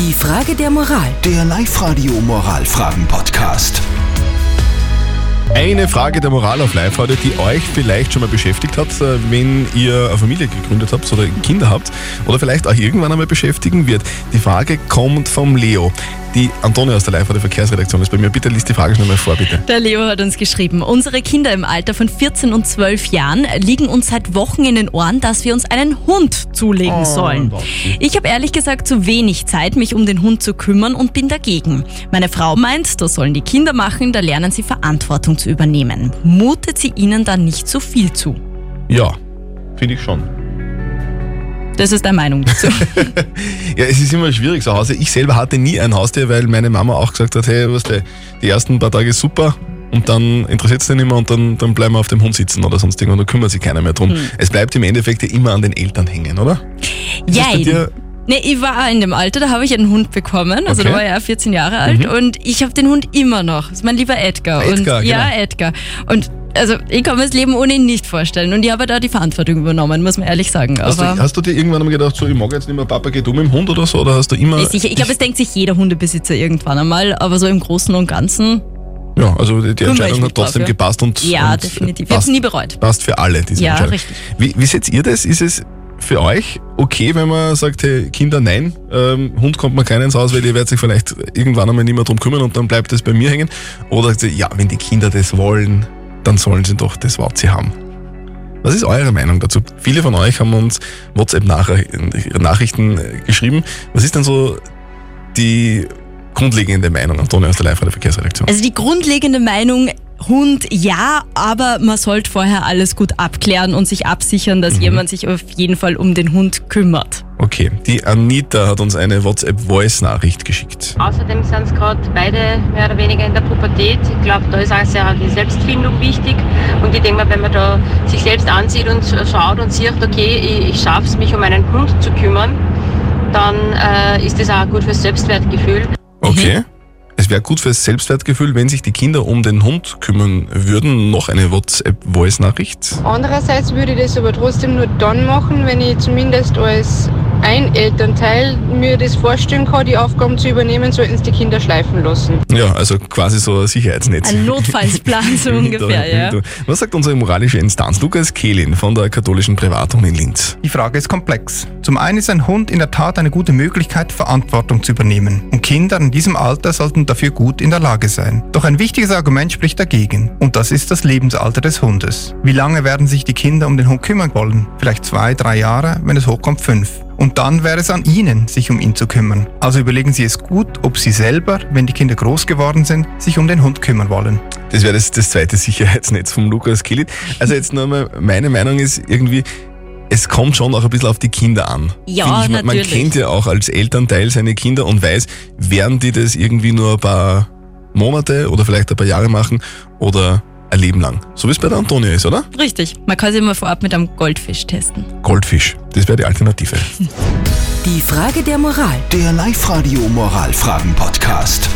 Die Frage der Moral. Der Live-Radio Moralfragen-Podcast. Eine Frage der Moral auf live heute, die euch vielleicht schon mal beschäftigt hat, äh, wenn ihr eine Familie gegründet habt oder Kinder habt oder vielleicht auch irgendwann einmal beschäftigen wird. Die Frage kommt vom Leo. Die Antonia aus der live der Verkehrsredaktion ist bei mir. Bitte liest die Frage schnell mal vor, bitte. Der Leo hat uns geschrieben, unsere Kinder im Alter von 14 und 12 Jahren liegen uns seit Wochen in den Ohren, dass wir uns einen Hund zulegen sollen. Ich habe ehrlich gesagt zu wenig Zeit, mich um den Hund zu kümmern und bin dagegen. Meine Frau meint, das sollen die Kinder machen, da lernen sie Verantwortung zu übernehmen. Mutet sie ihnen dann nicht so viel zu? Ja, finde ich schon. Das ist deine Meinung dazu. Ja, es ist immer schwierig so Hause. Ich selber hatte nie ein Haustier, weil meine Mama auch gesagt hat, hey, was die, die ersten paar Tage super und dann interessiert es den nicht mehr und dann, dann bleiben wir auf dem Hund sitzen oder sonst irgendwas und dann kümmert sich keiner mehr drum. Es bleibt im Endeffekt ja immer an den Eltern hängen, oder? Ist dir- Nee, ich war in dem Alter, da habe ich einen Hund bekommen. Also Okay. da war auch 14 Jahre alt und ich habe den Hund immer noch. Das ist mein lieber Edgar. Edgar, und, Ja, genau. Edgar. Und also ich kann mir das Leben ohne ihn nicht vorstellen. Und ich habe da die Verantwortung übernommen, muss man ehrlich sagen. Hast du, hast du dir irgendwann einmal gedacht, so, ich mag jetzt nicht mehr, Papa, geh du mit dem Hund oder so? Oder hast du immer. Nee, sicher. Ich glaube, es denkt sich jeder Hundebesitzer irgendwann einmal, aber so im Großen und Ganzen, ja, also die, die Entscheidung hat trotzdem drauf, ja. gepasst und. ja, und definitiv. Ich habe es nie bereut. passt für alle, diese Ja, Entscheidung. richtig. Wie, wie seht ihr das? Ist es für euch okay, wenn man sagt, hey, Kinder, nein, ähm, Hund kommt mir keiner ins Haus, weil ihr werdet sich vielleicht irgendwann einmal nicht mehr drum kümmern und dann bleibt es bei mir hängen? Oder sagt ihr, ja, wenn die Kinder das wollen, dann sollen sie doch das, was sie haben. Was ist eure Meinung dazu? Viele von euch haben uns WhatsApp-Nachrichten geschrieben. Was ist denn so die grundlegende Meinung, Antonio aus der live der Verkehrsredaktion? Also die grundlegende Meinung, Hund ja, aber man sollte vorher alles gut abklären und sich absichern, Mhm. dass jemand sich auf jeden Fall um den Hund kümmert. Okay, die Anita hat uns eine WhatsApp-Voice-Nachricht geschickt. Außerdem sind es gerade beide mehr oder weniger in der Pubertät. Ich glaube, da ist auch sehr die Selbstfindung wichtig. Und ich denke mal, wenn man da sich selbst ansieht und schaut und sieht, okay, ich, ich schaffe es, mich um einen Hund zu kümmern, dann äh, ist das auch gut fürs Selbstwertgefühl. Okay. Es wäre gut fürs Selbstwertgefühl, wenn sich die Kinder um den Hund kümmern würden. Noch eine WhatsApp-Voice-Nachricht. Andererseits würde ich das aber trotzdem nur dann machen, wenn ich zumindest als ein Elternteil mir das vorstellen kann, die Aufgaben zu übernehmen, sollten es die Kinder schleifen lassen. Ja, also quasi so ein Sicherheitsnetz. Ein Notfallsplan so ungefähr, ja. Was sagt unsere moralische Instanz? Lukas Kehlin von der katholischen Privatuni in Linz. Die Frage ist komplex. Zum einen ist ein Hund in der Tat eine gute Möglichkeit, Verantwortung zu übernehmen. Und Kinder in diesem Alter sollten dafür gut in der Lage sein. Doch ein wichtiges Argument spricht dagegen. Und das ist das Lebensalter des Hundes. Wie lange werden sich die Kinder um den Hund kümmern wollen? Vielleicht zwei, drei Jahre, wenn es hochkommt fünf. Und dann wäre es an Ihnen, sich um ihn zu kümmern. Also überlegen Sie es gut, ob Sie selber, wenn die Kinder groß geworden sind, sich um den Hund kümmern wollen. Das wäre das, das zweite Sicherheitsnetz vom Lukas Kehlin. Also jetzt nochmal, meine Meinung ist irgendwie, es kommt schon auch ein bisschen auf die Kinder an. Ja, ich. Man, man natürlich. kennt ja auch als Elternteil seine Kinder und weiß, werden die das irgendwie nur ein paar Monate oder vielleicht ein paar Jahre machen oder ein Leben lang. So wie es bei der Antonia ist, oder? Richtig. Man kann sich mal vorab mit einem Goldfisch testen. Goldfisch. Das wäre die Alternative. Die Frage der Moral. Der Live-Radio Moralfragen-Podcast.